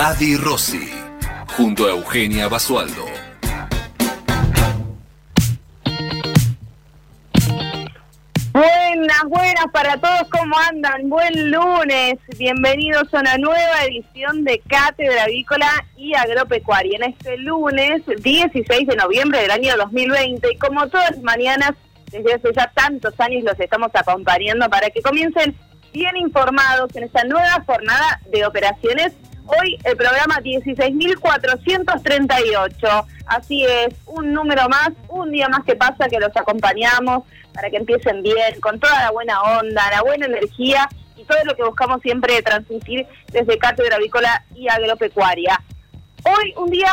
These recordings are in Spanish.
Adi Rossi, junto a Eugenia Basualdo. Buenas, buenas para todos, ¿cómo andan? Buen lunes, bienvenidos a una nueva edición de Cátedra Avícola y Agropecuaria. En este lunes, 16 de noviembre del año 2020, y como todas las mañanas, desde hace ya tantos años los estamos acompañando para que comiencen bien informados en esta nueva jornada de operaciones Hoy el programa 16.438. Así es, un número más, un día más que pasa que los acompañamos para que empiecen bien, con toda la buena onda, la buena energía y todo lo que buscamos siempre transmitir desde Cátedra Avícola y Agropecuaria. Hoy un día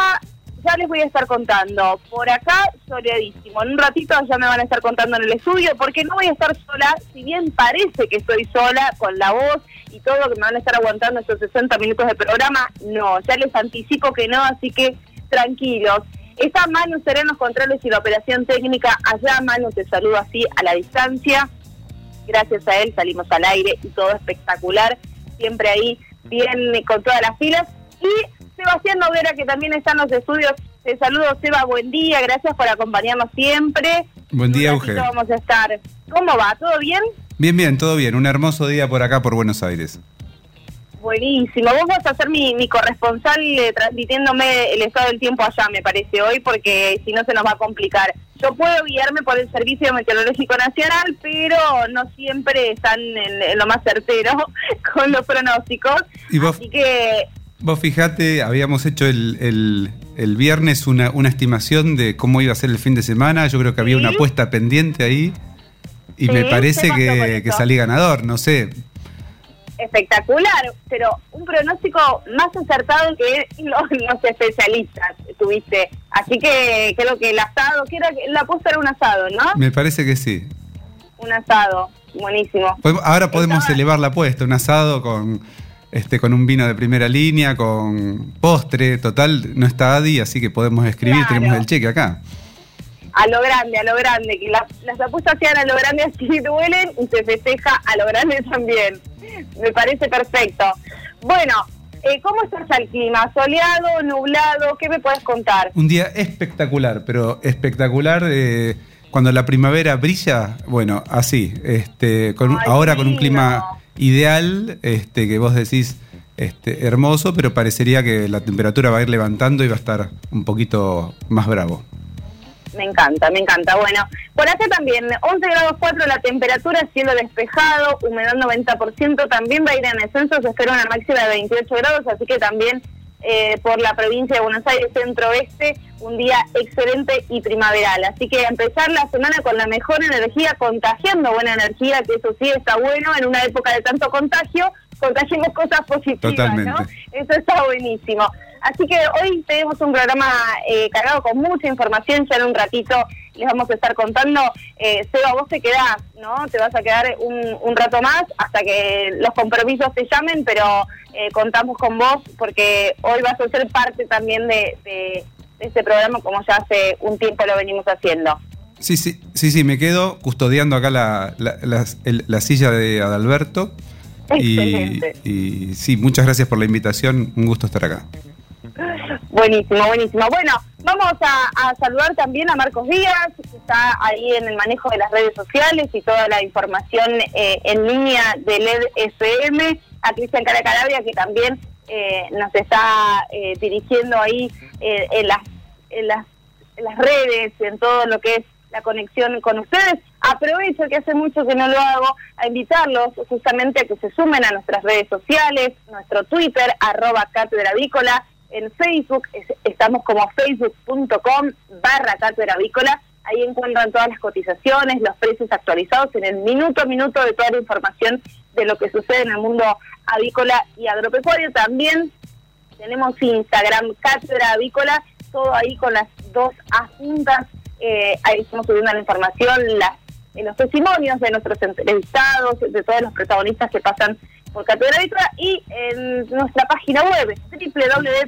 ya les voy a estar contando. Por acá, soleadísimo. En un ratito ya me van a estar contando en el estudio, porque no voy a estar sola, si bien parece que estoy sola con la voz y todo que me van a estar aguantando estos 60 minutos de programa, no, ya les anticipo que no, así que tranquilos. Está Manu Serenos Controles y la operación técnica. Allá Manu te saludo así a la distancia. Gracias a él salimos al aire y todo espectacular. Siempre ahí bien con todas las filas. Y Sebastián Noguera, que también está en los estudios. Te saludo, Seba, buen día, gracias por acompañarnos siempre. Buen día, Eugenio. vamos a estar. ¿Cómo va? ¿Todo bien? Bien, bien, todo bien. Un hermoso día por acá, por Buenos Aires. Buenísimo. Vos vas a ser mi, corresponsal eh, transmitiéndome el estado del tiempo allá, me parece, hoy, porque si no se nos va a complicar. Yo puedo guiarme por el Servicio Meteorológico Nacional, pero no siempre están en, lo más certero con los pronósticos. Así que Vos fijate, habíamos hecho el, el, viernes una, una, estimación de cómo iba a ser el fin de semana. Yo creo que había una apuesta pendiente ahí. Y me parece que, que, salí ganador, no sé. Espectacular, pero un pronóstico más acertado que los, los especialistas tuviste. Así que creo que el asado, que era, la apuesta era un asado, ¿no? Me parece que sí. Un asado, buenísimo. Ahora podemos elevar la apuesta, un asado con este, con un vino de primera línea, con postre, total, no está Adi, así que podemos escribir, tenemos el cheque acá. A lo grande, a lo grande, que las, apuestas sean a lo grande así duelen y se festeja a lo grande también. Me parece perfecto. Bueno, eh, ¿cómo está el clima? ¿Soleado, nublado? ¿Qué me puedes contar? Un día espectacular, pero espectacular. Eh, cuando la primavera brilla, bueno, así, este, con, ahora con un clima ideal, este, que vos decís este, hermoso, pero parecería que la temperatura va a ir levantando y va a estar un poquito más bravo. Me encanta, me encanta. Bueno, por acá también, 11 grados 4 la temperatura, cielo despejado, humedad 90%, también va a ir en ascenso, se espera una máxima de 28 grados, así que también eh, por la provincia de Buenos Aires centro-oeste, un día excelente y primaveral. Así que empezar la semana con la mejor energía, contagiando buena energía, que eso sí está bueno en una época de tanto contagio, contagiemos cosas positivas, ¿no? Eso está buenísimo. Así que hoy tenemos un programa eh, cargado con mucha información, ya en un ratito les vamos a estar contando. Eh, Seba, vos te quedás, ¿no? Te vas a quedar un, un rato más hasta que los compromisos te llamen, pero eh, contamos con vos porque hoy vas a ser parte también de, de, este programa como ya hace un tiempo lo venimos haciendo. Sí, sí, sí, sí, me quedo custodiando acá la, la, silla de Adalberto. Y, y sí, muchas gracias por la invitación, un gusto estar acá. Buenísimo, buenísimo. Bueno, vamos a, saludar también a Marcos Díaz, que está ahí en el manejo de las redes sociales y toda la información eh, en línea de LED FM, a Cristian Caracalabria, que también eh, nos está eh, dirigiendo ahí en, las, en, las, en las redes, en todo lo que es la conexión con ustedes. Aprovecho que hace mucho que no lo hago, a invitarlos justamente a que se sumen a nuestras redes sociales, nuestro Twitter, arroba cátedra en Facebook, estamos como facebook.com barra cátedra avícola, ahí encuentran todas las cotizaciones, los precios actualizados en el minuto a minuto de toda la información de lo que sucede en el mundo avícola y agropecuario. También tenemos Instagram, Cátedra Avícola, todo ahí con las dos adjuntas. Eh, ahí estamos subiendo la información, las, los testimonios de nuestros entrevistados, de todos los protagonistas que pasan por Cátedra Avícola y en nuestra página web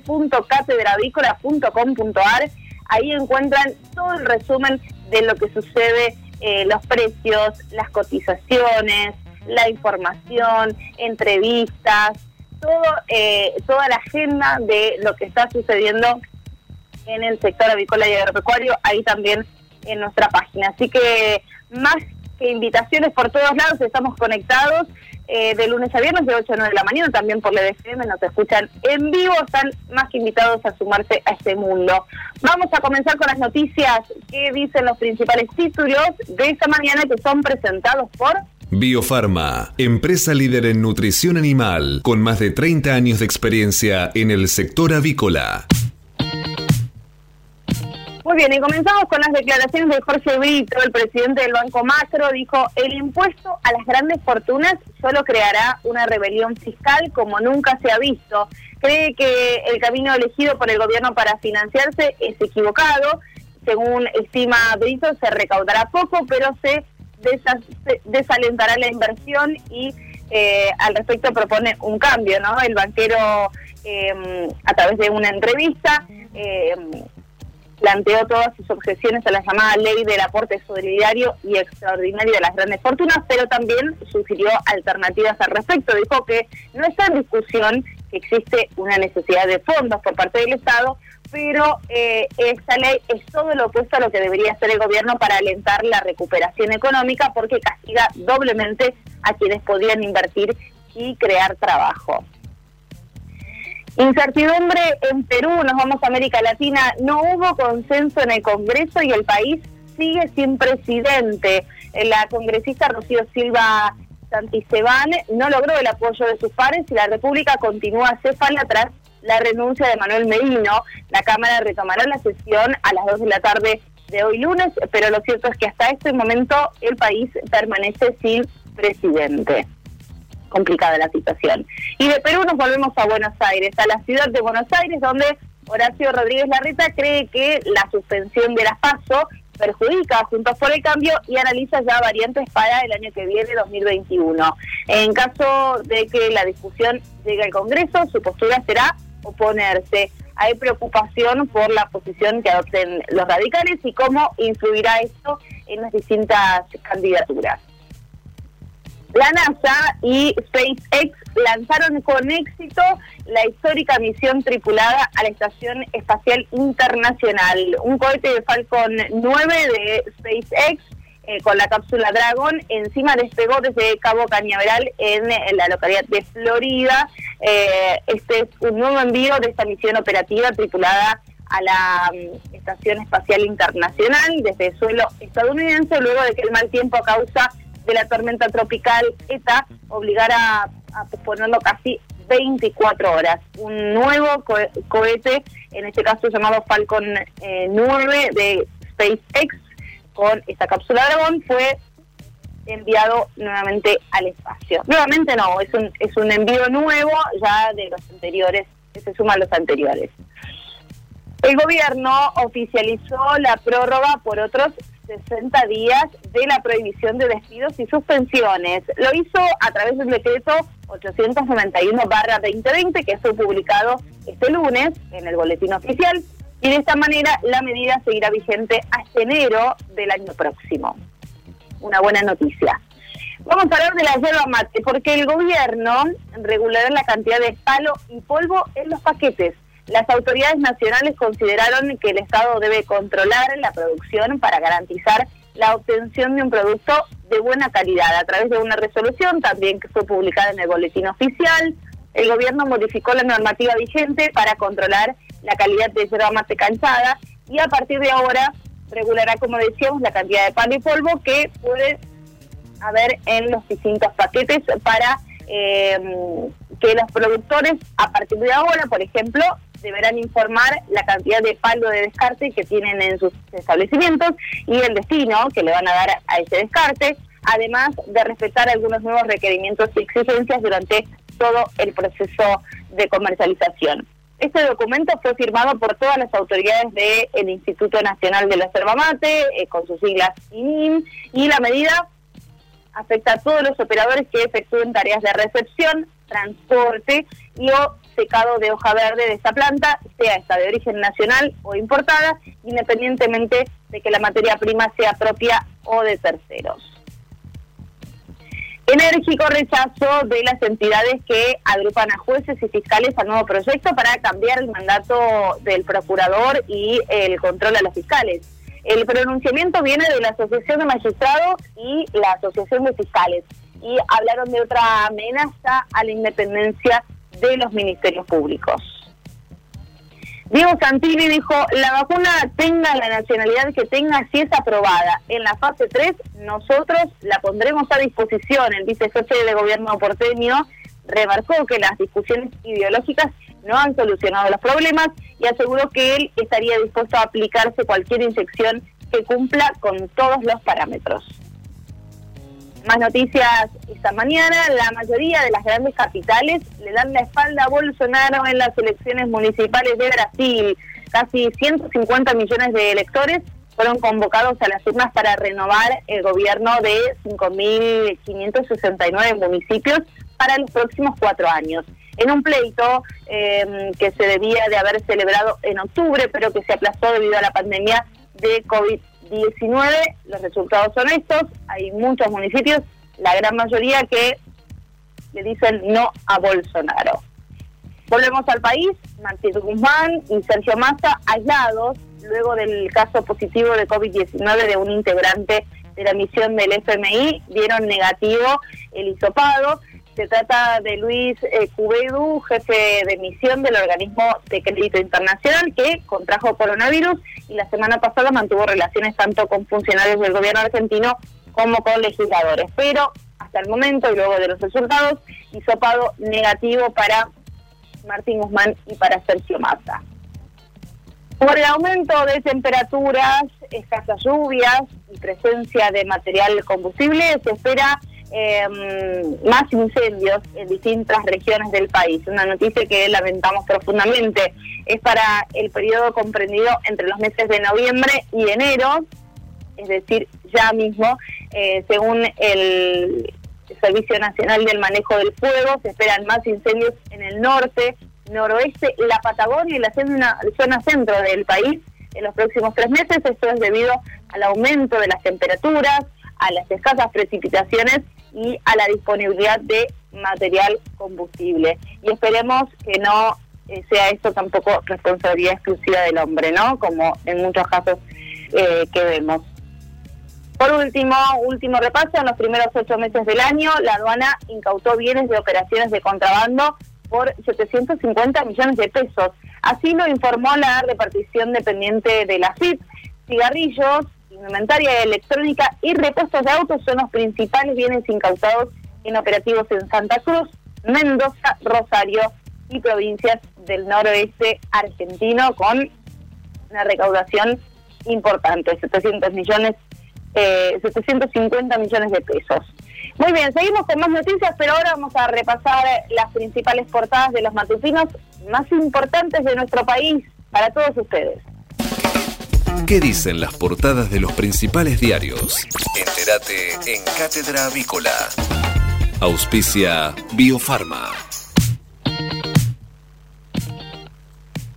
www.catedravícola.com.ar. Ahí encuentran todo el resumen de lo que sucede, eh, los precios, las cotizaciones, la información, entrevistas, todo, eh, toda la agenda de lo que está sucediendo en el sector avícola y agropecuario, ahí también en nuestra página. Así que más que invitaciones por todos lados, estamos conectados eh, de lunes a viernes de 8 a 9 de la mañana, también por la EDFM, nos escuchan en vivo, están más que invitados a sumarse a este mundo. Vamos a comenzar con las noticias que dicen los principales títulos de esta mañana que son presentados por... Biofarma, empresa líder en nutrición animal, con más de 30 años de experiencia en el sector avícola. Muy bien, y comenzamos con las declaraciones de Jorge Brito, el presidente del Banco Macro, dijo, el impuesto a las grandes fortunas solo creará una rebelión fiscal como nunca se ha visto. Cree que el camino elegido por el gobierno para financiarse es equivocado. Según estima Brito, se recaudará poco, pero se desalentará la inversión y eh, al respecto propone un cambio, ¿no? El banquero, eh, a través de una entrevista, eh, planteó todas sus objeciones a la llamada ley del aporte solidario y extraordinario de las grandes fortunas, pero también sugirió alternativas al respecto. Dijo que no está en discusión que existe una necesidad de fondos por parte del Estado, pero eh, esta ley es todo lo opuesto a lo que debería hacer el gobierno para alentar la recuperación económica porque castiga doblemente a quienes podían invertir y crear trabajo. Incertidumbre en Perú, nos vamos a América Latina, no hubo consenso en el Congreso y el país sigue sin presidente. La congresista Rocío Silva Santistebán no logró el apoyo de sus pares y la República continúa céfala tras la renuncia de Manuel Medino. La Cámara retomará la sesión a las 2 de la tarde de hoy lunes, pero lo cierto es que hasta este momento el país permanece sin presidente complicada la situación. Y de Perú nos volvemos a Buenos Aires, a la ciudad de Buenos Aires, donde Horacio Rodríguez Larreta cree que la suspensión de las PASO perjudica Juntos por el Cambio y analiza ya variantes para el año que viene, 2021. En caso de que la discusión llegue al Congreso, su postura será oponerse. Hay preocupación por la posición que adopten los radicales y cómo influirá esto en las distintas candidaturas. La NASA y SpaceX lanzaron con éxito la histórica misión tripulada a la Estación Espacial Internacional. Un cohete de Falcon 9 de SpaceX eh, con la cápsula Dragon encima despegó desde Cabo Cañaveral en, la localidad de Florida. Eh, este es un nuevo envío de esta misión operativa tripulada a la mm, Estación Espacial Internacional desde el suelo estadounidense luego de que el mal tiempo causa de la tormenta tropical ETA obligara a, posponerlo casi 24 horas. Un nuevo cohete, en este caso llamado Falcon 9 eh, de SpaceX, con esta cápsula Dragón, fue enviado nuevamente al espacio. Nuevamente no, es un, es un envío nuevo ya de los anteriores, que se suma a los anteriores. El gobierno oficializó la prórroga por otros 60 días de la prohibición de despidos y suspensiones. Lo hizo a través del decreto 891-2020 que fue publicado este lunes en el boletín oficial y de esta manera la medida seguirá vigente hasta enero del año próximo. Una buena noticia. Vamos a hablar de la yerba mate porque el gobierno regulará la cantidad de palo y polvo en los paquetes las autoridades nacionales consideraron que el Estado debe controlar la producción para garantizar la obtención de un producto de buena calidad. A través de una resolución también que fue publicada en el boletín oficial, el gobierno modificó la normativa vigente para controlar la calidad de yerba mate cansada y a partir de ahora regulará, como decíamos, la cantidad de pan y polvo que puede haber en los distintos paquetes para eh, que los productores, a partir de ahora, por ejemplo, deberán informar la cantidad de palo de descarte que tienen en sus establecimientos y el destino que le van a dar a ese descarte, además de respetar algunos nuevos requerimientos y exigencias durante todo el proceso de comercialización. Este documento fue firmado por todas las autoridades del Instituto Nacional de la Yerba eh, con sus siglas INIM, y la medida afecta a todos los operadores que efectúen tareas de recepción, transporte y o secado de hoja verde de esta planta, sea esta de origen nacional o importada, independientemente de que la materia prima sea propia o de terceros. Enérgico rechazo de las entidades que agrupan a jueces y fiscales al nuevo proyecto para cambiar el mandato del procurador y el control a los fiscales. El pronunciamiento viene de la Asociación de Magistrados y la Asociación de Fiscales y hablaron de otra amenaza a la independencia de los ministerios públicos. Diego Santilli dijo, la vacuna tenga la nacionalidad que tenga si es aprobada. En la fase 3 nosotros la pondremos a disposición. El vicejefe de gobierno porteño remarcó que las discusiones ideológicas no han solucionado los problemas y aseguró que él estaría dispuesto a aplicarse cualquier inyección que cumpla con todos los parámetros. Más noticias esta mañana, la mayoría de las grandes capitales le dan la espalda a Bolsonaro en las elecciones municipales de Brasil. Casi 150 millones de electores fueron convocados a las urnas para renovar el gobierno de 5.569 municipios para los próximos cuatro años. En un pleito em, que se debía de haber celebrado en octubre, pero que se aplazó debido a la pandemia de COVID-19, los resultados son estos. Hay muchos municipios, la gran mayoría que le dicen no a Bolsonaro. Volvemos al país, Martín Guzmán y Sergio Massa aislados luego del caso positivo de COVID-19 de un integrante de la misión del FMI, dieron negativo el hisopado. Se trata de Luis eh, Cubedu, jefe de misión del organismo de crédito internacional, que contrajo coronavirus y la semana pasada mantuvo relaciones tanto con funcionarios del gobierno argentino como con legisladores. Pero hasta el momento y luego de los resultados, hisopado negativo para Martín Guzmán y para Sergio Massa. Por el aumento de temperaturas, escasas lluvias y presencia de material combustible, se espera Em, más incendios en distintas regiones del país. Una noticia que lamentamos profundamente. Es para el periodo comprendido entre los meses de noviembre y enero, es decir, ya mismo, eh, según el Servicio Nacional del Manejo del Fuego, se esperan más incendios en el norte, noroeste, la Patagonia y la zona, zona centro del país en los próximos tres meses. Esto es debido al aumento de las temperaturas, a las escasas precipitaciones y a la disponibilidad de material combustible. Y esperemos que no eh, sea esto tampoco responsabilidad exclusiva del hombre, ¿no? Como en muchos casos eh, que vemos. Por último, último repaso, en los primeros ocho meses del año, la aduana incautó bienes de operaciones de contrabando por 750 millones de pesos. Así lo informó la repartición dependiente de la FIP. Cigarrillos, indumentaria electrónica y repuestos de autos son los principales bienes incautados en operativos en Santa Cruz, Mendoza, Rosario y provincias del noroeste argentino con una recaudación importante, 700 millones, eh, 750 millones de pesos. Muy bien, seguimos con más noticias, pero ahora vamos a repasar las principales portadas de los matutinos más importantes de nuestro país para todos ustedes. ¿Qué dicen las portadas de los principales diarios? Entérate en Cátedra Avícola. Auspicia Biofarma.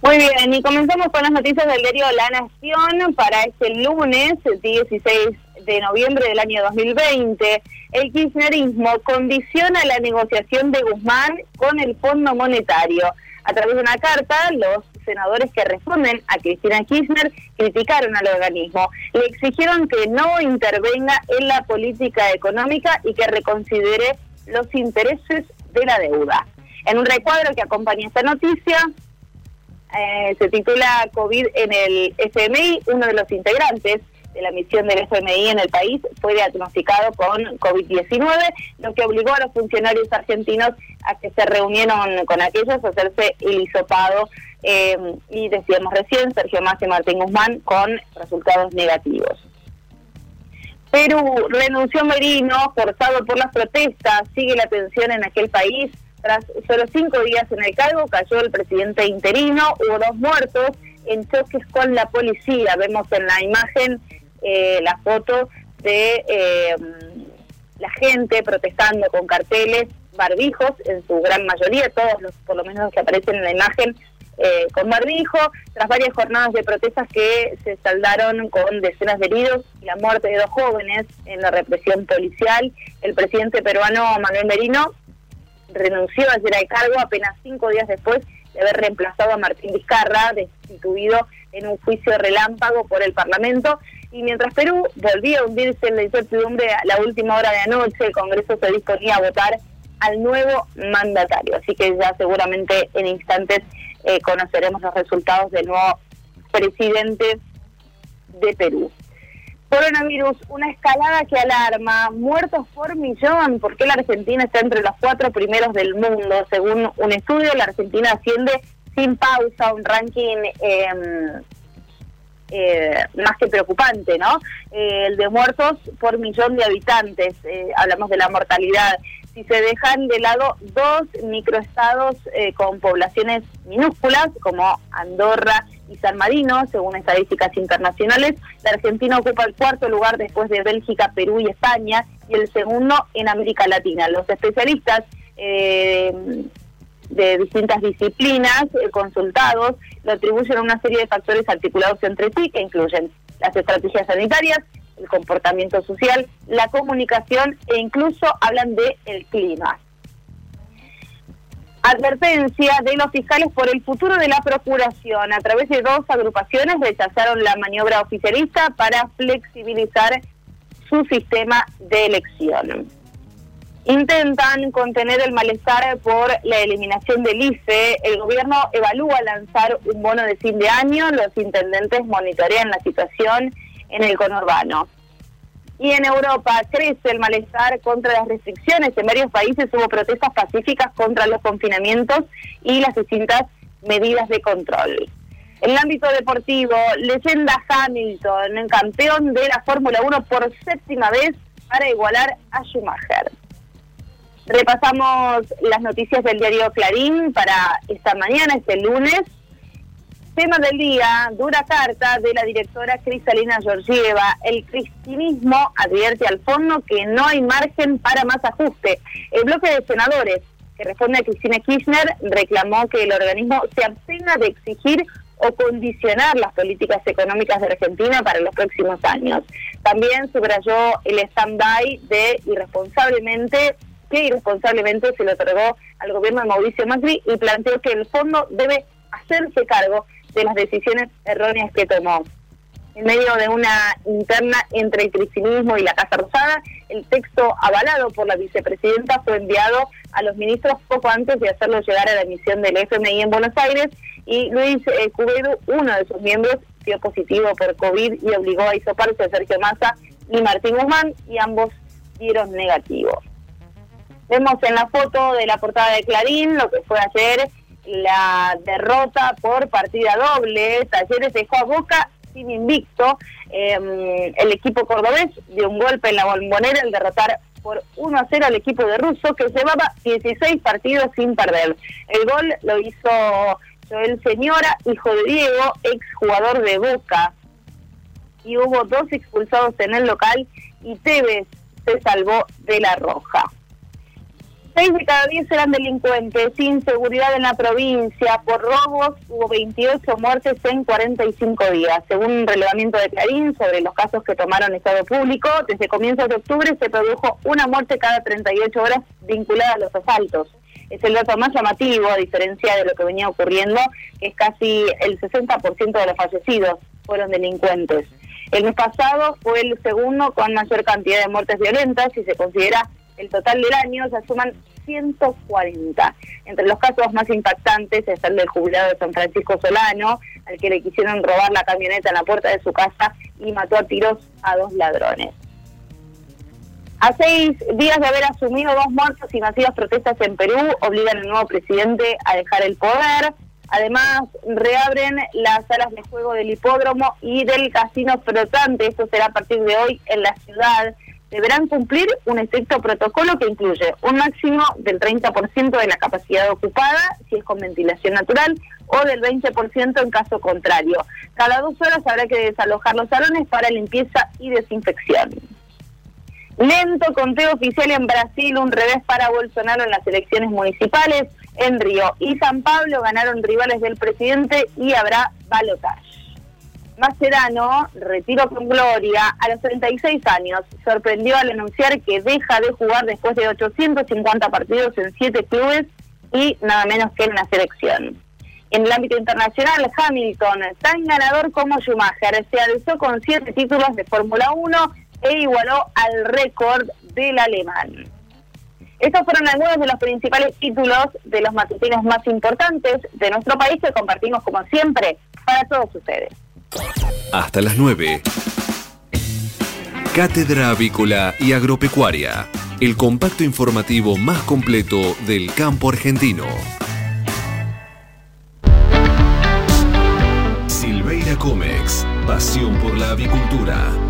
Muy bien, y comenzamos con las noticias del diario La Nación para este lunes 16 de noviembre del año 2020. El kirchnerismo condiciona la negociación de Guzmán con el Fondo Monetario. A través de una carta, los senadores que responden a Cristina Kirchner criticaron al organismo. Le exigieron que no intervenga en la política económica y que reconsidere los intereses de la deuda. En un recuadro que acompaña esta noticia, eh, se titula COVID en el FMI, uno de los integrantes de la misión del FMI en el país fue diagnosticado con COVID-19, lo que obligó a los funcionarios argentinos a que se reunieron con aquellos a hacerse el hisopado eh, y decíamos recién, Sergio Más y Martín Guzmán con resultados negativos. Perú renunció Merino, forzado por las protestas, sigue la tensión en aquel país Tras solo cinco días en el cargo, cayó el presidente interino, hubo dos muertos en choques con la policía. Vemos en la imagen eh, la foto de eh, la gente protestando con carteles, barbijos, en su gran mayoría, todos los, por lo menos los que aparecen en la imagen, eh, con barbijo, tras varias jornadas de protestas que se saldaron con decenas de heridos y la muerte de dos jóvenes en la represión policial. El presidente peruano Manuel Merino renunció ayer al cargo apenas cinco días después de haber reemplazado a Martín Vizcarra, destituido en un juicio relámpago por el Parlamento. Y mientras Perú volvía a hundirse en la incertidumbre a la última hora de anoche, el Congreso se disponía a votar al nuevo mandatario. Así que ya seguramente en instantes eh, conoceremos los resultados del nuevo presidente de Perú. Coronavirus, una escalada que alarma, muertos por millón, porque la Argentina está entre los cuatro primeros del mundo. Según un estudio, la Argentina asciende sin pausa un ranking em, eh, más que preocupante, ¿no? Eh, el de muertos por millón de habitantes, eh, hablamos de la mortalidad. Si se dejan de lado dos microestados con poblaciones minúsculas, como Andorra y San Marino, según estadísticas internacionales. La Argentina ocupa el cuarto lugar después de Bélgica, Perú y España y el segundo en América Latina. Los especialistas eh, de distintas disciplinas eh, consultados lo atribuyen a una serie de factores articulados entre sí que incluyen las estrategias sanitarias, el comportamiento social, la comunicación e incluso hablan de el clima. Advertencia de los fiscales por el futuro de la Procuración. A través de dos agrupaciones rechazaron la maniobra oficialista para flexibilizar su sistema de elección. Intentan contener el malestar por la eliminación del IFE. El gobierno evalúa lanzar un bono de fin de año. Los intendentes monitorean la situación en el conurbano. Y en Europa crece el malestar contra las restricciones. En varios países hubo protestas pacíficas contra los confinamientos y las distintas medidas de control. En el ámbito deportivo, leyenda Hamilton, campeón de la Fórmula 1 por séptima vez para igualar a Schumacher. Repasamos las noticias del diario Clarín para esta mañana, este lunes. Tema del día, dura carta de la directora Cristalina Georgieva. El cristinismo advierte al fondo que no hay margen para más ajuste. El bloque de senadores que responde a Cristina Kirchner reclamó que el organismo se abstenga de exigir o condicionar las políticas económicas de Argentina para los próximos años. También subrayó el stand-by de irresponsablemente que irresponsablemente se le otorgó al gobierno de Mauricio Macri y planteó que el fondo debe hacerse cargo de las decisiones erróneas que tomó. En medio de una interna entre el cristianismo y la Casa Rosada, el texto avalado por la vicepresidenta fue enviado a los ministros poco antes de hacerlo llegar a la emisión del FMI en Buenos Aires y Luis eh, uno de sus miembros, dio positivo por COVID y obligó a isoparse a Sergio Massa y Martín Guzmán y ambos dieron negativo. Vemos en la foto de la portada de Clarín lo que fue ayer la derrota por partida doble. Talleres dejó a Boca sin invicto. Em, el equipo cordobés dio un golpe en la bombonera al derrotar por 1 a 0 al equipo de Russo que llevaba 16 partidos sin perder. El gol lo hizo Joel Señora, hijo de Diego, ex jugador de Boca. Y hubo dos expulsados en el local y Tevez se salvó de la roja. Seis de cada diez eran delincuentes, sin seguridad en la provincia. Por robos hubo 28 muertes en 45 días. Según un relevamiento de Clarín sobre los casos que tomaron Estado Público, desde comienzos de octubre se produjo una muerte cada 38 horas vinculada a los asaltos. Es el dato más llamativo, a diferencia de lo que venía ocurriendo, que es casi el 60% de los fallecidos fueron delincuentes. El mes pasado fue el segundo con mayor cantidad de muertes violentas y se considera el total del año se suman 140. Entre los casos más impactantes está el del jubilado de San Francisco Solano, al que le quisieron robar la camioneta en la puerta de su casa y mató a tiros a dos ladrones. A seis días de haber asumido dos muertos y masivas protestas en Perú, obligan al nuevo presidente a dejar el poder. Además, reabren las salas de juego del hipódromo y del casino flotante. Esto será a partir de hoy en la ciudad deberán cumplir un estricto protocolo que incluye un máximo del 30% de la capacidad ocupada, si es con ventilación natural, o del 20% en caso contrario. Cada dos horas habrá que desalojar los salones para limpieza y desinfección. Lento conteo oficial en Brasil, un revés para Bolsonaro en las elecciones municipales. En Río y San Pablo ganaron rivales del presidente y habrá balotaje. Macerano, retiro con gloria, a los 36 años, sorprendió al anunciar que deja de jugar después de 850 partidos en 7 clubes y nada menos que en la selección. En el ámbito internacional, Hamilton, tan ganador como Schumacher, se alzó con 7 títulos de Fórmula 1 e igualó al récord del alemán. Estos fueron algunos de los principales títulos de los matutinos más importantes de nuestro país que compartimos como siempre para todos ustedes. Hasta las 9. Cátedra Avícola y Agropecuaria, el compacto informativo más completo del campo argentino. Silveira Comex, pasión por la avicultura.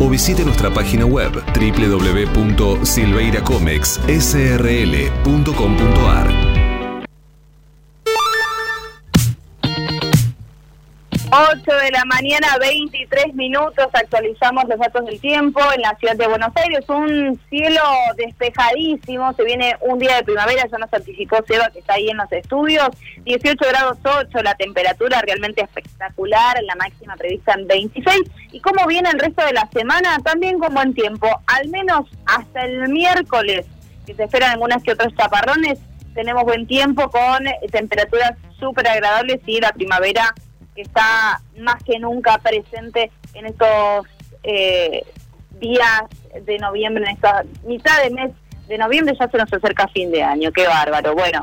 o visite nuestra página web www.silveiracomexsrl.com.ar 8 de la mañana, 23 minutos, actualizamos los datos del tiempo en la ciudad de Buenos Aires. Un cielo despejadísimo, se viene un día de primavera, ya nos anticipó Seba que está ahí en los estudios. 18 grados 8, la temperatura realmente espectacular, la máxima prevista en 26. ¿Y cómo viene el resto de la semana? También con buen tiempo, al menos hasta el miércoles, que se esperan algunas que otros chaparrones tenemos buen tiempo con temperaturas súper agradables y la primavera que está más que nunca presente en estos eh, días de noviembre, en esta mitad de mes de noviembre ya se nos acerca fin de año, qué bárbaro. Bueno,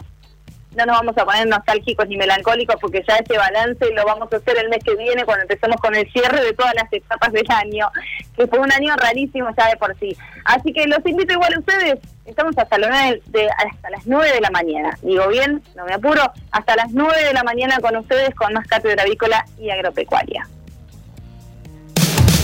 no nos vamos a poner nostálgicos ni melancólicos porque ya ese balance lo vamos a hacer el mes que viene cuando empecemos con el cierre de todas las etapas del año, que fue un año rarísimo ya de por sí. Así que los invito igual a ustedes, estamos hasta, de, hasta las 9 de la mañana, digo bien, no me apuro, hasta las 9 de la mañana con ustedes con más cátedra avícola y agropecuaria.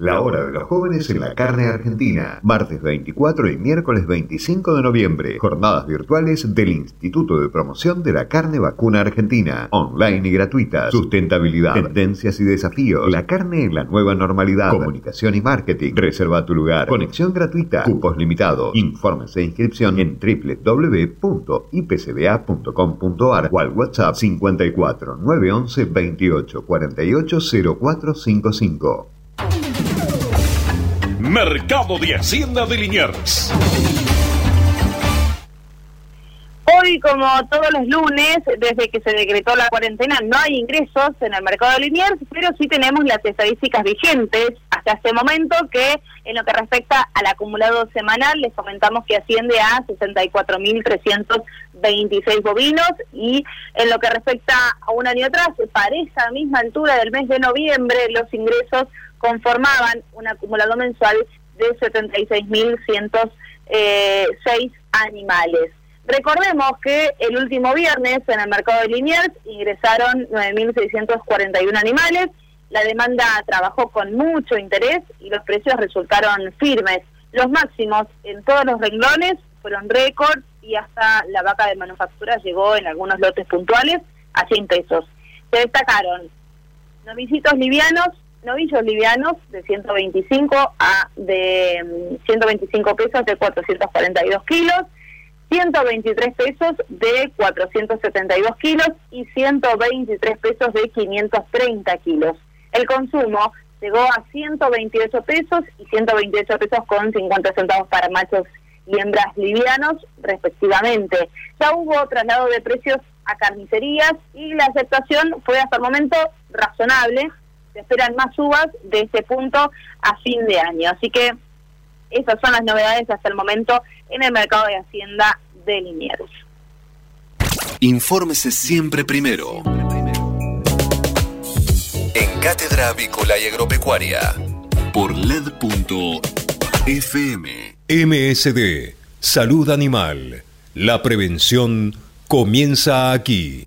la hora de los jóvenes en la carne argentina. Martes 24 y miércoles 25 de noviembre. Jornadas virtuales del Instituto de Promoción de la Carne Vacuna Argentina. Online y gratuitas. Sustentabilidad. Tendencias y desafíos. La carne en la nueva normalidad. Comunicación y marketing. Reserva tu lugar. Conexión gratuita. Cupos limitados. Informes e inscripción en www.ipcba.com.ar o al WhatsApp 54 911 28 48 0455. Mercado de Hacienda de Liniers. Hoy, como todos los lunes, desde que se decretó la cuarentena, no hay ingresos en el mercado de Liniers, pero sí tenemos las estadísticas vigentes hasta este momento, que en lo que respecta al acumulado semanal, les comentamos que asciende a 64.326 bovinos, y en lo que respecta a un año atrás, para esa misma altura del mes de noviembre, los ingresos conformaban un acumulado mensual de 76.106 eh, animales. Recordemos que el último viernes en el mercado de Liniers ingresaron 9.641 animales, la demanda trabajó con mucho interés y los precios resultaron firmes. Los máximos en todos los renglones fueron récord y hasta la vaca de manufactura llegó en algunos lotes puntuales a 100 pesos. Se destacaron novicitos livianos novillos livianos de 125 a de 125 mm, pesos de 442 kilos, 123 pesos de 472 kilos y 123 pesos de 530 kilos. El consumo llegó a 128 pesos y 128 pesos con 50 centavos para machos y hembras livianos, respectivamente. Ya hubo traslado de precios a carnicerías y la aceptación fue hasta el momento razonable. Se esperan más subas de este punto a fin de año. Así que esas son las novedades hasta el momento en el mercado de Hacienda de Liniers. Infórmese siempre primero. En Cátedra Avícola y Agropecuaria. Por LED.fm. MSD. Salud Animal. La prevención comienza aquí.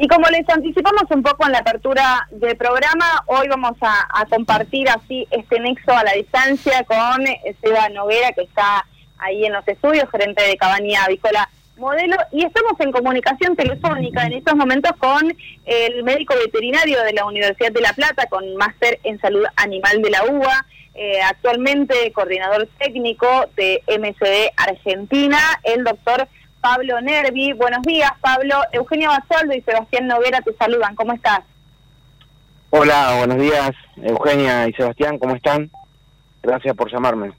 Y como les anticipamos un poco en la apertura del programa, hoy vamos a, compartir así este nexo a la distancia con Seba Noguera, que está ahí en los estudios, gerente de Cabaña Avícola Modelo, y estamos en comunicación telefónica en estos momentos con el médico veterinario de la Universidad de La Plata, con máster en salud animal de la UBA, eh, actualmente coordinador técnico de MSD Argentina, el doctor Pablo Nervi. Buenos días, Pablo. Eugenia Basoldo y Sebastián Noguera te saludan. ¿Cómo estás? Hola, buenos días, Eugenia y Sebastián. ¿Cómo están? Gracias por llamarme.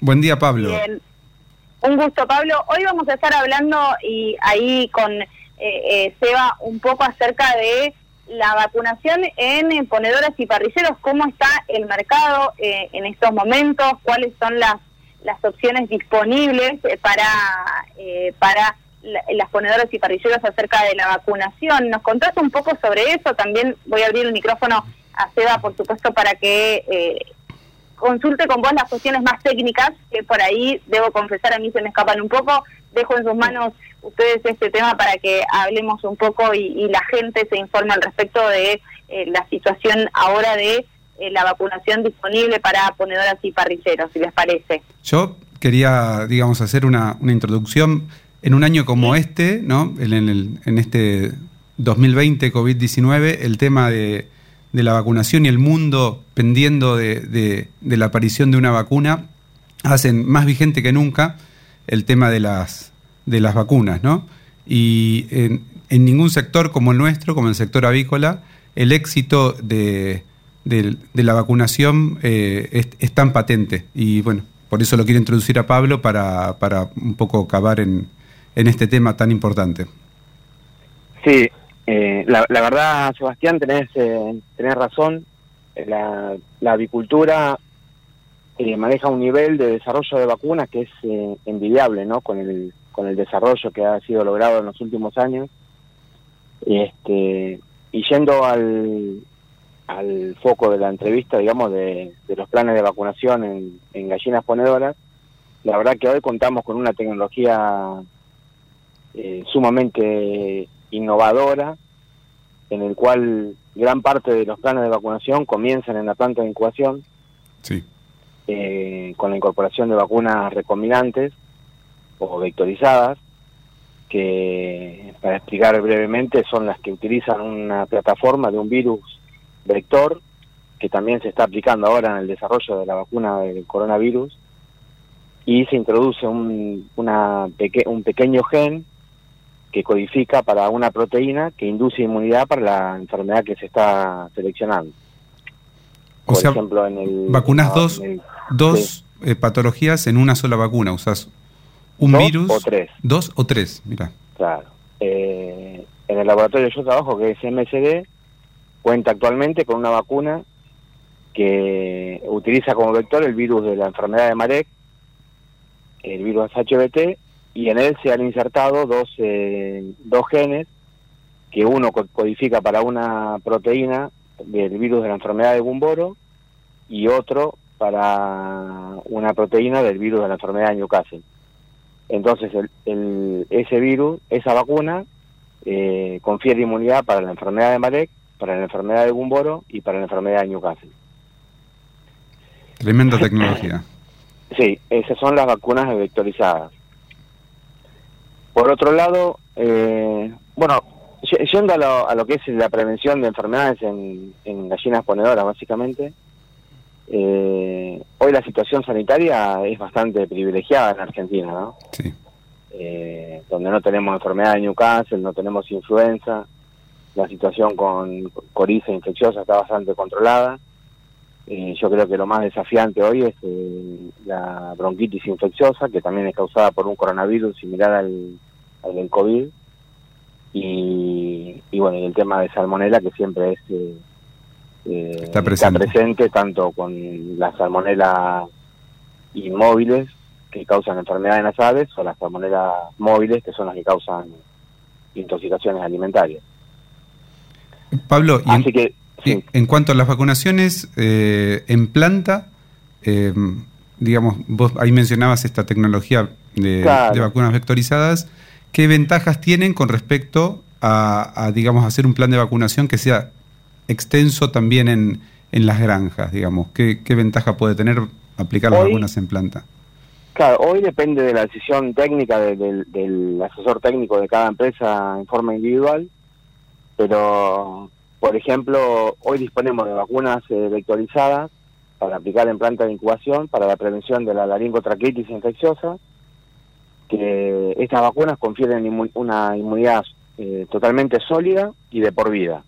Buen día, Pablo. Bien. Un gusto, Pablo. Hoy vamos a estar hablando y ahí con eh, eh, Seba un poco acerca de la vacunación en ponedoras y parrilleros, cómo está el mercado eh, en estos momentos, cuáles son las las opciones disponibles eh, para, eh, para las ponedoras y parrilleros acerca de la vacunación. ¿Nos contás un poco sobre eso? También voy a abrir el micrófono a Seba, por supuesto, para que eh, consulte con vos las cuestiones más técnicas, que por ahí, debo confesar, a mí se me escapan un poco. Dejo en sus manos ustedes este tema para que hablemos un poco y, y la gente se informe al respecto de la situación ahora de eh, la vacunación disponible para ponedoras y parrilleros, si les parece. Yo quería, digamos, hacer una, una introducción en un año como este, ¿no? En, el, en este 2020 COVID-19, el tema de, de, la vacunación y el mundo pendiendo de, de, la aparición de una vacuna hacen más vigente que nunca el tema de las, de las vacunas, ¿no? Y en, en ningún sector como el nuestro, como el sector avícola, el éxito de, de, la vacunación eh, es, tan patente. Y bueno, por eso lo quiero introducir a Pablo para, para un poco cavar en, en este tema tan importante. Sí, eh, la, verdad, Sebastián, tenés, eh, tenés razón. La, la avicultura maneja un nivel de desarrollo de vacunas que es envidiable, ¿no? Con el, con el desarrollo que ha sido logrado en los últimos años. Este, y yendo al, al foco de la entrevista, digamos, de, los planes de vacunación en, gallinas ponedoras, la verdad que hoy contamos con una tecnología eh, sumamente innovadora, en el cual gran parte de los planes de vacunación comienzan en la planta de incubación, eh, con la incorporación de vacunas recombinantes o vectorizadas, que para explicar brevemente son las que utilizan una plataforma de un virus vector, que también se está aplicando ahora en el desarrollo de la vacuna del coronavirus, y se introduce un, una un pequeño gen que codifica para una proteína que induce inmunidad para la enfermedad que se está seleccionando. O Por ejemplo, en el, vacunas dos, dos eh, patologías en una sola vacuna, usas un virus. O tres. Dos o tres, mira. Claro. Eh, en el laboratorio yo trabajo, que es MSD, cuenta actualmente con una vacuna que utiliza como vector el virus de la enfermedad de Marek, el virus HBT, y en él se han insertado dos, eh, dos genes, que uno codifica para una proteína del virus de la enfermedad de Gumboro y otro para una proteína del virus de la enfermedad de Newcastle. Entonces, el, el- ese virus, esa vacuna, eh, confiere inmunidad para la enfermedad de Marek, para la enfermedad de Gumboro y para la enfermedad de Newcastle. Tremenda tecnología. Sí, esas son las vacunas vectorizadas. Por otro lado, eh, bueno, yendo a lo, a lo que es la prevención de enfermedades en, en gallinas ponedoras, básicamente, eh, hoy la situación sanitaria es bastante privilegiada en Argentina, ¿no? Sí. Eh, donde no tenemos enfermedad de Newcastle, no tenemos influenza, la situación con coriza infecciosa está bastante controlada. Eh, yo creo que lo más desafiante hoy es eh, la bronquitis infecciosa, que también es causada por un coronavirus similar al, al del COVID. Y, y bueno, y el tema de salmonela, que siempre es eh, eh, Está presente. presente, tanto con las salmonelas inmóviles, que causan enfermedades en las aves, o las salmonelas móviles, que son las que causan intoxicaciones alimentarias. Pablo, y en, Así que, y sí. en cuanto a las vacunaciones eh, en planta, eh, digamos, vos ahí mencionabas esta tecnología de, Claro. de vacunas vectorizadas. ¿Qué ventajas tienen con respecto a, a, digamos, hacer un plan de vacunación que sea extenso también en, en las granjas, digamos? ¿Qué, qué ventaja puede tener aplicar las Hoy- vacunas en planta? Claro, hoy depende de la decisión técnica de- del- del asesor técnico de cada empresa en forma individual, pero, por ejemplo, hoy disponemos de vacunas eh, vectorizadas para aplicar en planta de incubación para la prevención de la laringotraqueitis infecciosa, que estas vacunas confieren una inmunidad eh, totalmente sólida y de por vida,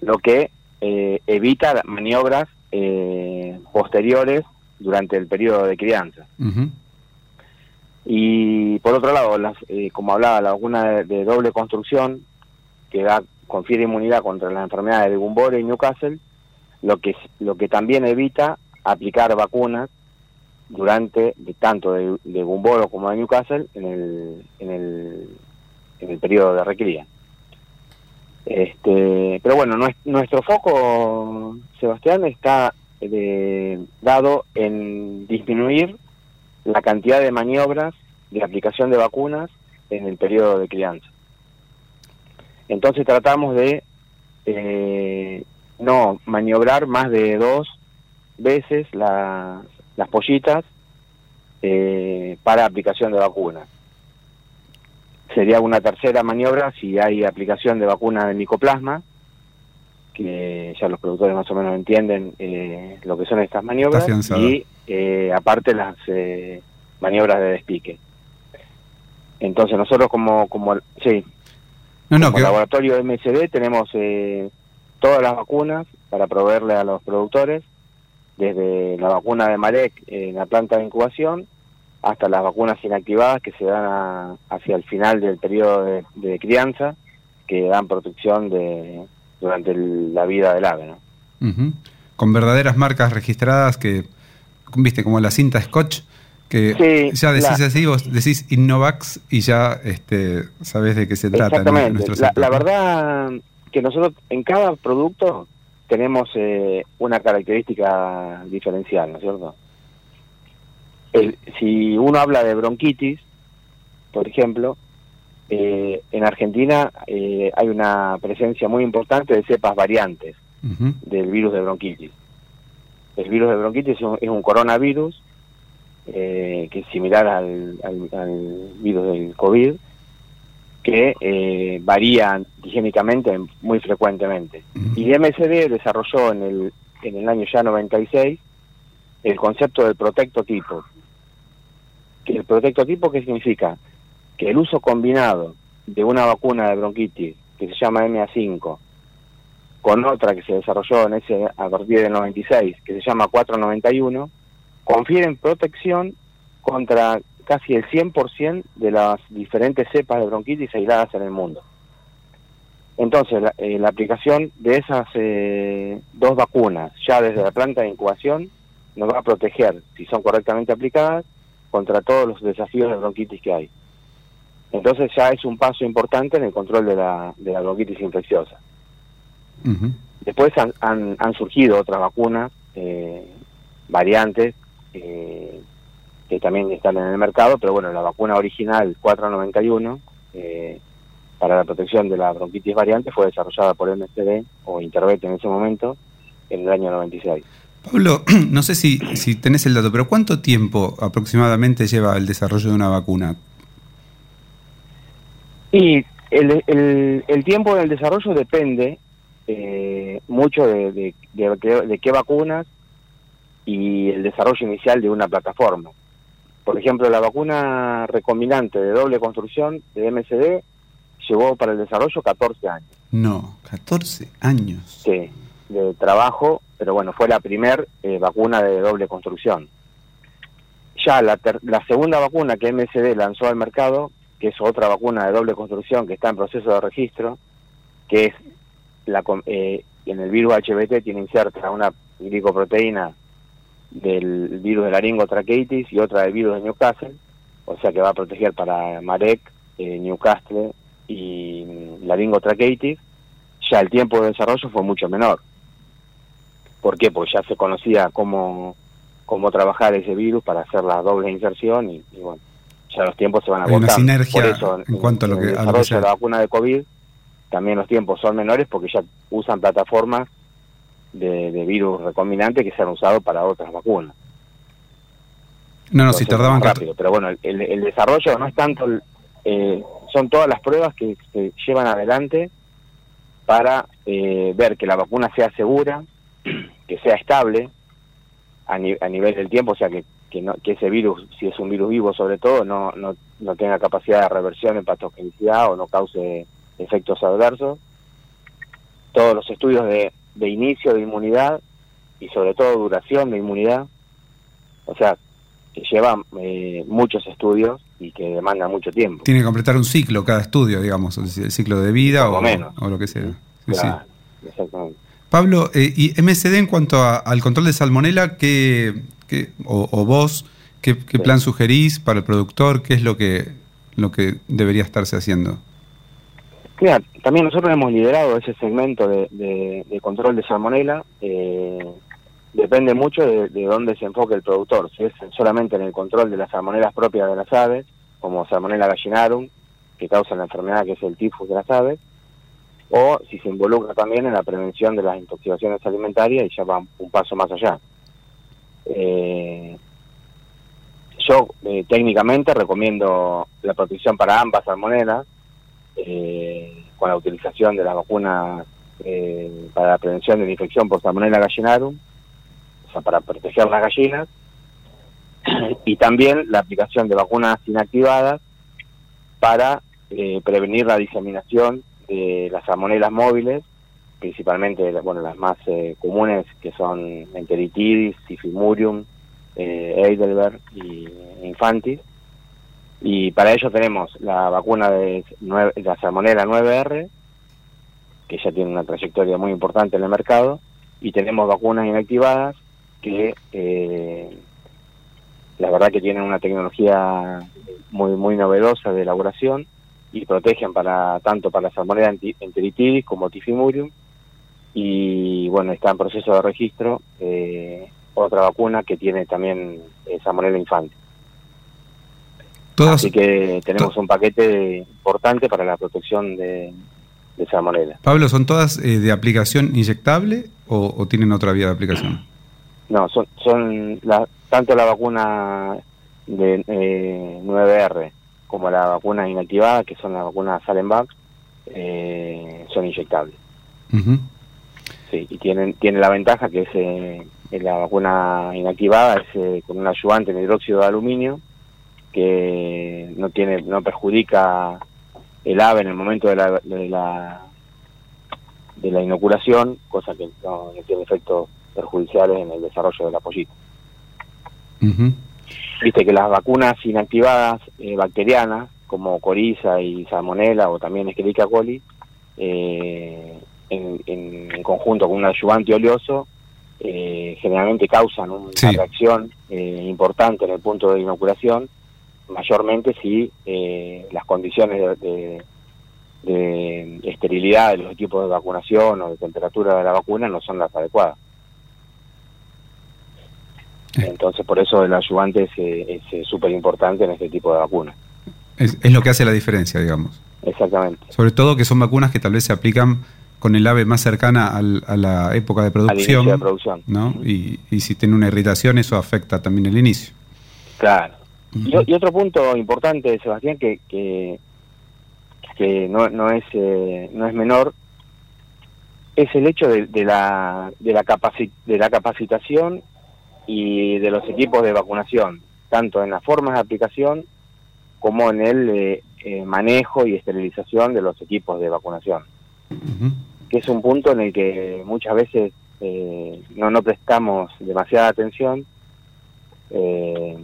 lo que eh, evita maniobras eh, posteriores durante el periodo de crianza. Y por otro lado, las, como hablaba, la vacuna de, de doble construcción, que da, confiere inmunidad contra las enfermedades de Gumboro y Newcastle, lo que, lo que también evita aplicar vacunas durante tanto de, de Gumboro como de Newcastle en el, en el, en el periodo de recría. Este, pero bueno, nues- nuestro foco, Sebastián, está dado en disminuir la cantidad de maniobras de aplicación de vacunas en el periodo de crianza. Entonces tratamos de eh, no maniobrar más de dos veces la- las pollitas eh, para aplicación de vacunas. Sería una tercera maniobra si hay aplicación de vacuna de micoplasma, que ya los productores más o menos entienden eh, lo que son estas maniobras, y eh, aparte las eh, maniobras de despique. Entonces nosotros como, como sí, No, no, como que, laboratorio MSD tenemos eh, todas las vacunas para proveerle a los productores, desde la vacuna de Marek en la planta de incubación hasta las vacunas inactivadas que se dan a- hacia el final del periodo de, de crianza, que dan protección de durante el- la vida del ave. ¿no? Con verdaderas marcas registradas que, viste, como la cinta Scotch, que Sí, ya decís la- así, vos decís Innovax y ya este, sabés de qué se trata. Exactamente. La, la verdad que nosotros en cada producto tenemos eh, una característica diferencial, ¿no es cierto? El- si uno habla de bronquitis, por ejemplo, eh, en Argentina eh, hay una presencia muy importante de cepas variantes del virus de bronquitis. El virus de bronquitis es un, es un coronavirus eh, que es similar al, al- al virus del COVID, que eh, varía antigénicamente muy frecuentemente. Y MSD desarrolló en el, en el año ya 96 el concepto del protectotipo. Que el protectotipo, ¿qué significa? Que el uso combinado de una vacuna de bronquitis que se llama MA5 con otra que se desarrolló en ese a partir del 96 que se llama 491 confieren protección contra casi el 100% de las diferentes cepas de bronquitis aisladas en el mundo. Entonces, la, eh, la aplicación de esas eh, dos vacunas, ya desde la planta de incubación, nos va a proteger, si son correctamente aplicadas, contra todos los desafíos de bronquitis que hay. Entonces ya es un paso importante en el control de la, de la bronquitis infecciosa. Después han, han, han surgido otras vacunas, eh, variantes, eh, que también están en el mercado, pero bueno, la vacuna original 491 eh, para la protección de la bronquitis variante fue desarrollada por MSD o Intervet en ese momento en el año 96. Pablo, no sé si, si tenés el dato, pero ¿cuánto tiempo aproximadamente lleva el desarrollo de una vacuna? Y el, el, el tiempo del desarrollo depende eh, mucho de, de, de, de qué vacunas y el desarrollo inicial de una plataforma. Por ejemplo, la vacuna recombinante de doble construcción de MSD llevó para el desarrollo 14 años. No, 14 años. Sí, de trabajo, pero bueno, fue la primer eh, vacuna de doble construcción. Ya la, ter- la segunda vacuna que MSD lanzó al mercado, que es otra vacuna de doble construcción que está en proceso de registro, que es la, eh, en el virus HBT tiene inserta una glicoproteína del virus de laringotraqueitis y otra del virus de Newcastle, o sea que va a proteger para Marek, eh, Newcastle y mm, laringotraqueitis, ya el tiempo de desarrollo fue mucho menor. ¿Por qué? Porque ya se conocía cómo, cómo trabajar ese virus para hacer la doble inserción y, y bueno, ya los tiempos se van a Hay una sinergia Por eso, en cuanto a lo en que- el a lo que desarrollo sea. de la vacuna de COVID, también los tiempos son menores porque ya usan plataformas de, de virus recombinante que se han usado para otras vacunas. No, no, si tardaban más 14 rápido. Pero bueno, el, el desarrollo no es tanto, el- eh, son todas las pruebas que se llevan adelante para eh, ver que la vacuna sea segura, que sea estable a, ni- a nivel del tiempo, o sea que, que, no, que ese virus, si es un virus vivo sobre todo, no, no, no tenga capacidad de reversión en patogenicidad o no cause efectos adversos. Todos los estudios de, de inicio de inmunidad y sobre todo duración de inmunidad, o sea, que lleva eh, muchos estudios y que demandan mucho tiempo. Tiene que completar un ciclo cada estudio, digamos, el ciclo de vida o, menos. o lo que sea. Sí, sí. Claro, exactamente. Pablo, eh, y MSD en cuanto a- al control de salmonela, ¿qué, qué- o, o vos, qué, qué Sí. plan sugerís para el productor? ¿Qué es lo que, lo que debería estarse haciendo? Mira, también nosotros hemos liderado ese segmento de, de- de control de salmonela. eh, depende mucho de, de dónde se enfoque el productor. Si es solamente en el control de las salmonelas propias de las aves, como salmonella gallinarum, que causa la enfermedad que es el tifus de las aves, o si se involucra también en la prevención de las intoxicaciones alimentarias y ya va un paso más allá. Eh, yo eh, técnicamente recomiendo la protección para ambas salmonelas, eh, con la utilización de la vacuna eh, para la prevención de la infección por Salmonella gallinarum, o sea, para proteger las gallinas, y también la aplicación de vacunas inactivadas para eh, prevenir la diseminación de las salmonelas móviles, principalmente bueno, las más eh, comunes que son enteritidis, tifimurium, eh, Heidelberg y infantis. Y para ello tenemos la vacuna de la salmonela 9R, que ya tiene una trayectoria muy importante en el mercado, y tenemos vacunas inactivadas que eh, la verdad que tienen una tecnología muy muy novedosa de elaboración y protegen para tanto para la salmonella enteritidis como tifimurium. Y bueno está en proceso de registro eh, otra vacuna que tiene también eh, salmonella infante Todas, Así que tenemos un paquete importante para la protección de, de salmonella. Pablo, ¿son todas eh, de aplicación inyectable o, o tienen otra vía de aplicación? No, son, son la, tanto la vacuna de eh, 9R como la vacuna inactivada, que son las vacunas Salenbach, eh, son inyectables. Ujú. Sí, y tienen tiene la ventaja que es eh, la vacuna inactivada es eh, con un ayudante en hidróxido de aluminio que no tiene no perjudica el ave en el momento de la de la, de la inoculación, cosa que no, no tiene efectos perjudiciales en el desarrollo de la pollita. Viste que las vacunas inactivadas eh, bacterianas, como coriza y salmonella o también Escherichia coli, eh, en, en- en conjunto con un ayudante oleoso, eh, generalmente causan una Sí. reacción eh, importante en el punto de inoculación, mayormente si eh, las condiciones de, de- de esterilidad de los equipos de vacunación o de temperatura de la vacuna no son las adecuadas. Entonces, por eso el ayudante es súper importante en este tipo de vacunas. Es, es lo que hace la diferencia, digamos. Exactamente. Sobre todo que son vacunas que tal vez se aplican con el ave más cercana al- a la época de producción. inicio de producción. ¿no? y, y si tiene una irritación, eso afecta también el inicio. Claro. Y, otro punto importante, Sebastián, que, que, que no, no, es, eh, no es menor, es el hecho de, de la, de, la capaci- de la capacitación y de los equipos de vacunación, tanto en las formas de aplicación como en el eh, eh, manejo y esterilización de los equipos de vacunación, que es un punto en el que muchas veces eh, no, no prestamos demasiada atención eh,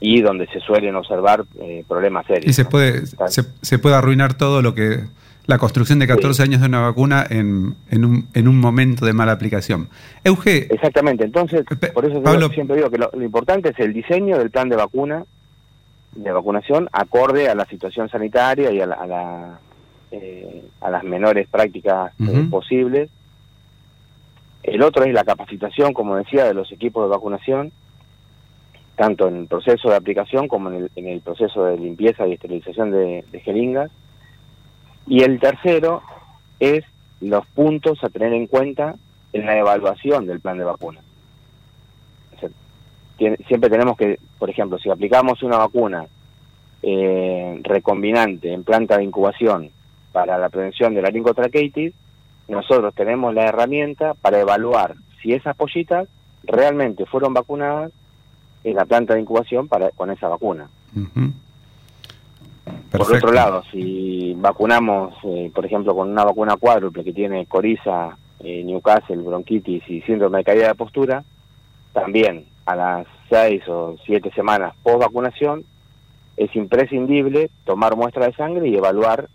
y donde se suelen observar eh, problemas serios. Y se ¿no? puede, se, se puede arruinar todo lo que. La construcción de 14 años de una vacuna en, en, un, en un momento de mala aplicación. Euge, Exactamente, entonces, por eso Pablo- siempre digo que lo, lo importante es el diseño del plan de vacuna, de vacunación, acorde a la situación sanitaria y a, la- a, la, eh, a las menores prácticas eh, posibles. El otro es la capacitación, como decía, de los equipos de vacunación, tanto en el proceso de aplicación como en el, en el proceso de limpieza y esterilización de, jeringas. Y el tercero es los puntos a tener en cuenta en la evaluación del plan de vacuna. O sea, tiene- siempre tenemos que, por ejemplo, si aplicamos una vacuna eh, recombinante en planta de incubación para la prevención de la laringotraqueitis, nosotros tenemos la herramienta para evaluar si esas pollitas realmente fueron vacunadas en la planta de incubación para, con esa vacuna. Por otro lado, si vacunamos, eh, por ejemplo, con una vacuna cuádruple que tiene coriza, eh, Newcastle, bronquitis y síndrome de caída de postura, también a las seis o siete semanas post vacunación es imprescindible tomar muestra de sangre y evaluar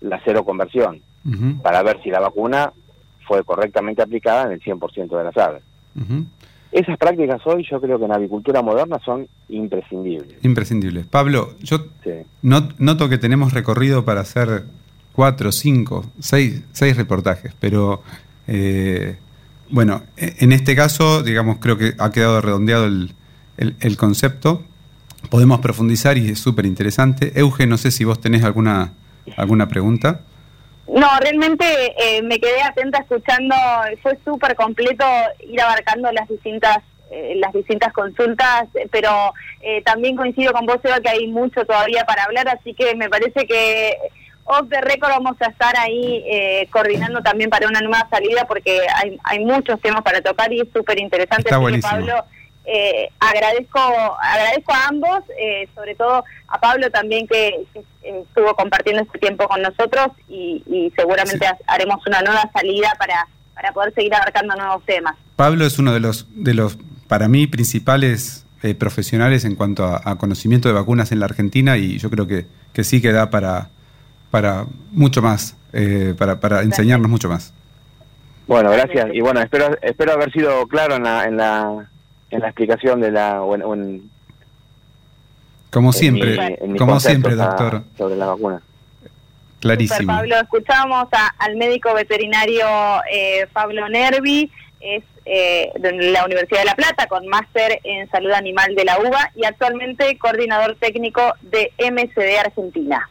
la seroconversión Ujú, para ver si la vacuna fue correctamente aplicada en el 100% de las aves. Esas prácticas hoy yo creo que en la avicultura moderna son imprescindibles. Imprescindible. Pablo, yo Sí. not- noto que tenemos recorrido para hacer cuatro, cinco, seis, seis reportajes, pero eh, bueno, e- en este caso, digamos, creo que ha quedado redondeado el, el- el concepto. Podemos profundizar y es súper interesante. Euge, no sé si vos tenés alguna, alguna pregunta. No, realmente eh, me quedé atenta escuchando, fue súper completo ir abarcando las distintas eh, las distintas consultas, pero eh, también coincido con vos, Eva, que hay mucho todavía para hablar, así que me parece que off the record vamos a estar ahí eh, coordinando también para una nueva salida porque hay, hay muchos temas para tocar y es súper interesante. Pablo, eh, agradezco agradezco a ambos, eh, sobre todo a Pablo también que, que, estuvo compartiendo este tiempo con nosotros y, y seguramente Sí. haremos una nueva salida para, para poder seguir abarcando nuevos temas. Pablo es uno de los, de los para mí, principales eh, profesionales en cuanto a, a conocimiento de vacunas en la Argentina y yo creo que, que sí que da para, para mucho más, eh, para, para enseñarnos mucho más. Bueno, gracias. Y bueno, espero espero haber sido claro en la, en la, en la explicación de la... o en- o en- Como en siempre, mi- en mis como siempre, a- doctor. Sobre la vacuna. Super, Clarísimo. Pablo, escuchamos a- al médico veterinario eh, Pablo Nervi, es eh, de la Universidad de La Plata, con máster en salud animal de la UBA y actualmente coordinador técnico de MCD Argentina.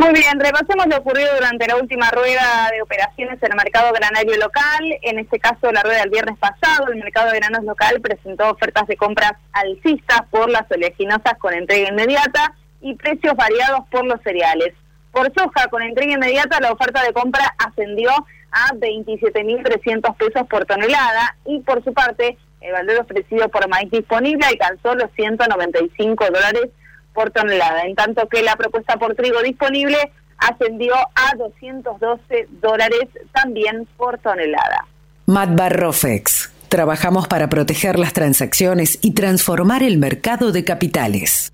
Muy bien, repasemos lo ocurrido durante la última rueda de operaciones en el mercado granario local. En este caso, la rueda del viernes pasado, el mercado de granos local presentó ofertas de compras alcistas por las oleaginosas con entrega inmediata y precios variados por los cereales. Por soja, con entrega inmediata, la oferta de compra ascendió a 27.300 pesos por tonelada y por su parte, el valor ofrecido por maíz disponible alcanzó los 195 dólares por tonelada, en tanto que la propuesta por trigo disponible ascendió a 212 dólares también por tonelada. Matbarrofex. Trabajamos para proteger las transacciones y transformar el mercado de capitales.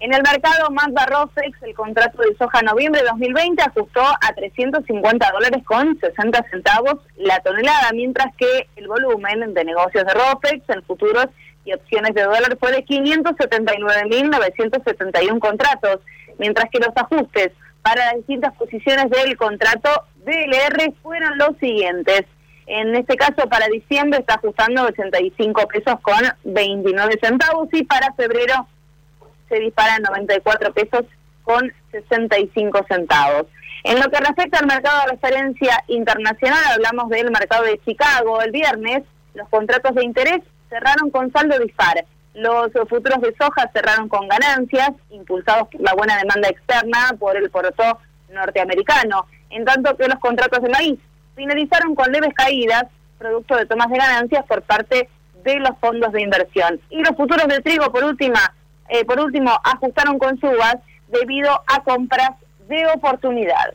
En el mercado Matbarrofex, el contrato de soja noviembre de 2020 ajustó a 350 dólares con 60 centavos la tonelada, mientras que el volumen de negocios de Rofex en futuros y opciones de dólar fue de 579.971 contratos, mientras que los ajustes para las distintas posiciones del contrato DLR fueron los siguientes. En este caso, para diciembre está ajustando 85 pesos con 29 centavos y para febrero se dispara 94 pesos con 65 centavos. En lo que respecta al mercado de referencia internacional, hablamos del mercado de Chicago. El viernes, los contratos de interés cerraron con saldo dispar. Los futuros de soja cerraron con ganancias, impulsados por la buena demanda externa por el poroto norteamericano, en tanto que los contratos de maíz finalizaron con leves caídas, producto de tomas de ganancias por parte de los fondos de inversión. Y los futuros de trigo, por última, eh, por último, ajustaron con subas debido a compras de oportunidad.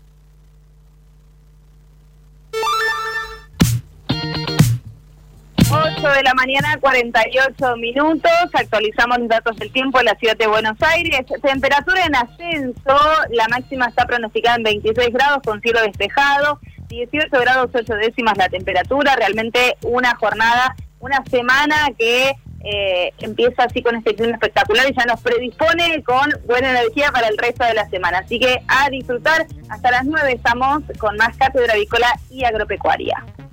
8 de la mañana, 48 minutos. Actualizamos los datos del tiempo en la ciudad de Buenos Aires. Temperatura en ascenso. La máxima está pronosticada en 26 grados con cielo despejado. 18 grados 8 décimas la temperatura. Realmente una jornada, una semana que eh, empieza así con este clima espectacular y ya nos predispone con buena energía para el resto de la semana. Así que a disfrutar. Hasta las 9 estamos con más cátedra avícola y agropecuaria.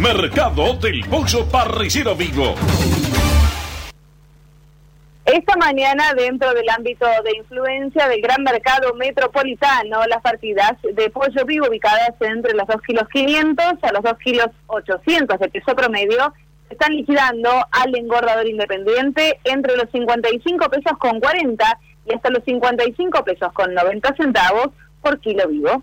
Mercado del Pollo Parrillero Vivo. Esta mañana, dentro del ámbito de influencia del gran mercado metropolitano, las partidas de pollo vivo ubicadas entre los 2 kilos 500 a los 2 kilos 800 de peso promedio están liquidando al engordador independiente entre los 55 pesos con 40 y hasta los 55 pesos con 90 centavos por kilo vivo.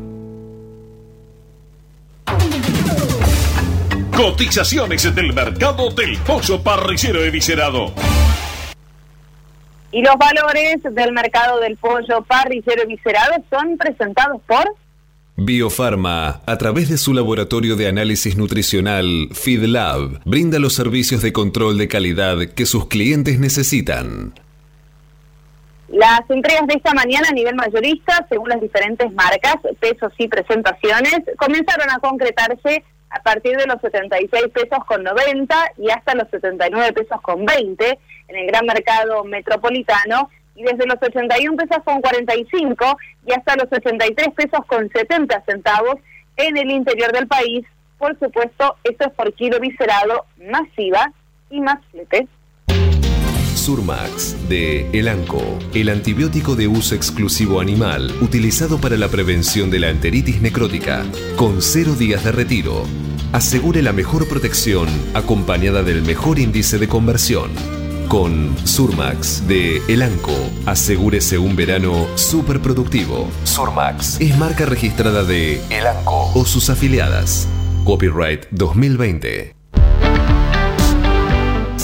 Cotizaciones del mercado del pollo parrillero eviscerado. Y los valores del mercado del pollo parrillero eviscerado son presentados por Biofarma, a través de su laboratorio de análisis nutricional FeedLab, brinda los servicios de control de calidad que sus clientes necesitan. Las entregas de esta mañana a nivel mayorista, según las diferentes marcas, pesos y presentaciones, comenzaron a concretarse a partir de los 76 pesos con 90 y hasta los 79 pesos con 20 en el gran mercado metropolitano y desde los 81 pesos con 45 y hasta los 83 pesos con 70 centavos en el interior del país. Por supuesto, esto es por kilo viscerado, masiva y más flete. Surmax de Elanco, el antibiótico de uso exclusivo animal utilizado para la prevención de la enteritis necrótica, con cero días de retiro. Asegure la mejor protección acompañada del mejor índice de conversión. Con Surmax de Elanco, asegúrese un verano súper productivo. Surmax es marca registrada de Elanco o sus afiliadas. Copyright 2020.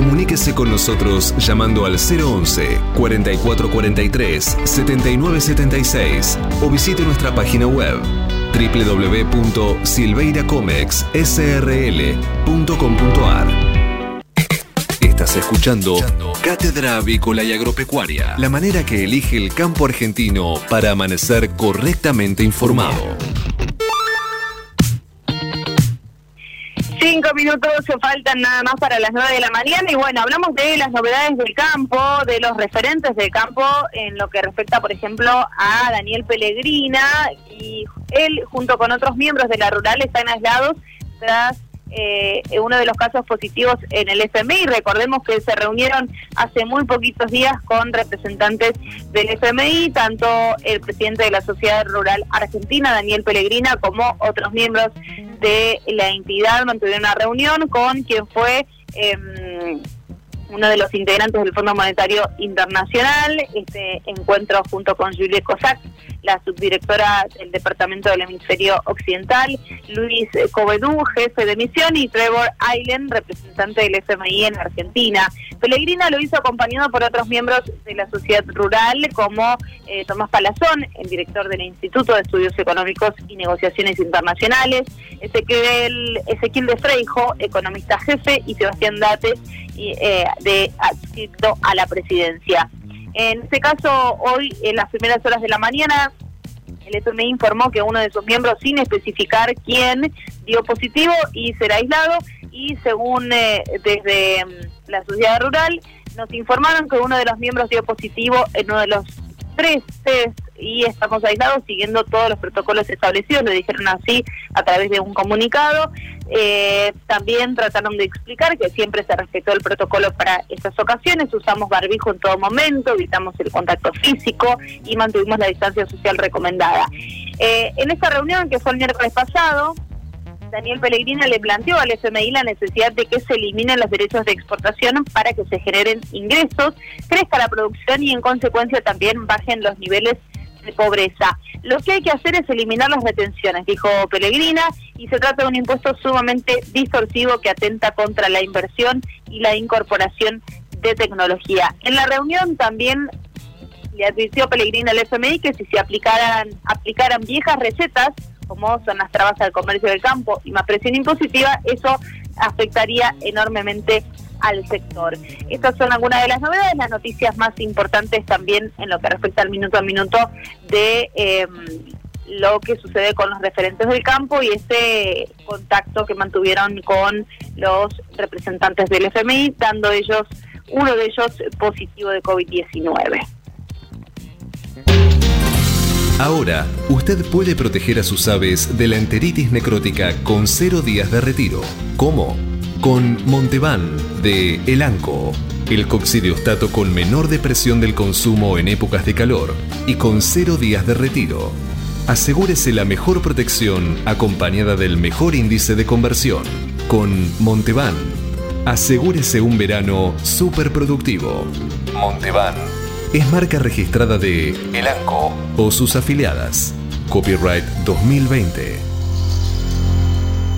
Comuníquese con nosotros llamando al 011 4443 7976 o visite nuestra página web www.silveiracomexsrl.com.ar. Estás escuchando Cátedra Avícola y Agropecuaria, la manera que elige el campo argentino para amanecer correctamente informado. Cinco minutos faltan nada más para las nueve de la mañana. Y bueno, hablamos de las novedades del campo, de los referentes del campo en lo que respecta, por ejemplo, a Daniel Pellegrina. Y él junto con otros miembros de la rural están aislados tras eh, uno de los casos positivos en el FMI. Recordemos que se reunieron hace muy poquitos días con representantes del FMI, tanto el presidente de la Sociedad Rural Argentina, Daniel Pellegrina, como otros miembros de la entidad mantuvieron una reunión con quien fue... Em, uno de los integrantes del Fondo Monetario Internacional, este encuentro junto con Julie Cossack, la subdirectora del Departamento del Hemisferio Occidental, Luis Covedú, jefe de misión, y Trevor Island, representante del FMI en Argentina. Pellegrina lo hizo acompañado por otros miembros de la sociedad rural, como eh, Tomás Palazón, el director del Instituto de Estudios Económicos y Negociaciones Internacionales, Ezequiel, Ezequiel de Freijo, economista jefe, y Sebastián Dates, eh, de adscrito a la presidencia. En este caso, hoy, en las primeras horas de la mañana, el FMI informó que uno de sus miembros, sin especificar quién, dio positivo y será aislado. Y según eh, desde mm, la sociedad rural, nos informaron que uno de los miembros dio positivo en uno de los tres test y estamos aislados siguiendo todos los protocolos establecidos, lo dijeron así a través de un comunicado. Eh, también trataron de explicar que siempre se respetó el protocolo para estas ocasiones, usamos barbijo en todo momento, evitamos el contacto físico y mantuvimos la distancia social recomendada. Eh, en esta reunión que fue el miércoles pasado, Daniel Pellegrina le planteó al FMI la necesidad de que se eliminen los derechos de exportación para que se generen ingresos, crezca la producción y en consecuencia también bajen los niveles de pobreza. Lo que hay que hacer es eliminar las retenciones, dijo Pellegrina, y se trata de un impuesto sumamente distorsivo que atenta contra la inversión y la incorporación de tecnología. En la reunión también le advirtió Pellegrina al FMI que si se aplicaran, aplicaran viejas recetas, como son las trabas al comercio del campo y más presión impositiva, eso afectaría enormemente al sector. Estas son algunas de las novedades, las noticias más importantes también en lo que respecta al minuto a minuto de em, lo que sucede con los referentes del campo y ese contacto que mantuvieron con los representantes del FMI, dando ellos uno de ellos positivo de COVID-19. Ahora, usted puede proteger a sus aves de la enteritis necrótica con cero días de retiro. ¿Cómo? Con Montevan de Elanco, el coccidiostato con menor depresión del consumo en épocas de calor y con cero días de retiro. Asegúrese la mejor protección acompañada del mejor índice de conversión. Con Montevan, asegúrese un verano súper productivo. Montevan es marca registrada de Elanco o sus afiliadas. Copyright 2020.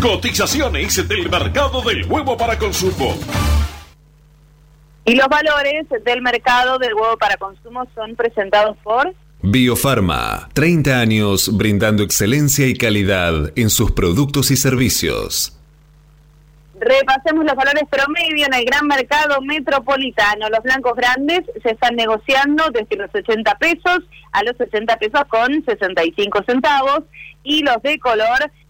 Cotizaciones del mercado del huevo para consumo. Y los valores del mercado del huevo para consumo son presentados por... Biofarma, 30 años brindando excelencia y calidad en sus productos y servicios. Repasemos los valores promedio en el gran mercado metropolitano. Los blancos grandes se están negociando desde los 80 pesos a los 60 pesos con 65 centavos y los de color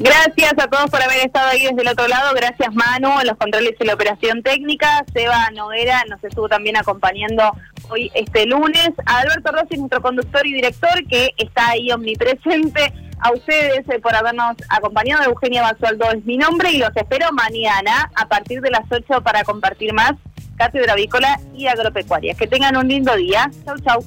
Gracias a todos por haber estado ahí desde el otro lado. Gracias Manu los controles y la operación técnica. Seba Noguera nos estuvo también acompañando hoy este lunes. A Alberto Rossi, nuestro conductor y director, que está ahí omnipresente. A ustedes eh, por habernos acompañado. Eugenia Basualdo es mi nombre y los espero mañana a partir de las 8 para compartir más Cátedra Avícola y Agropecuaria. Que tengan un lindo día. Chau, chau.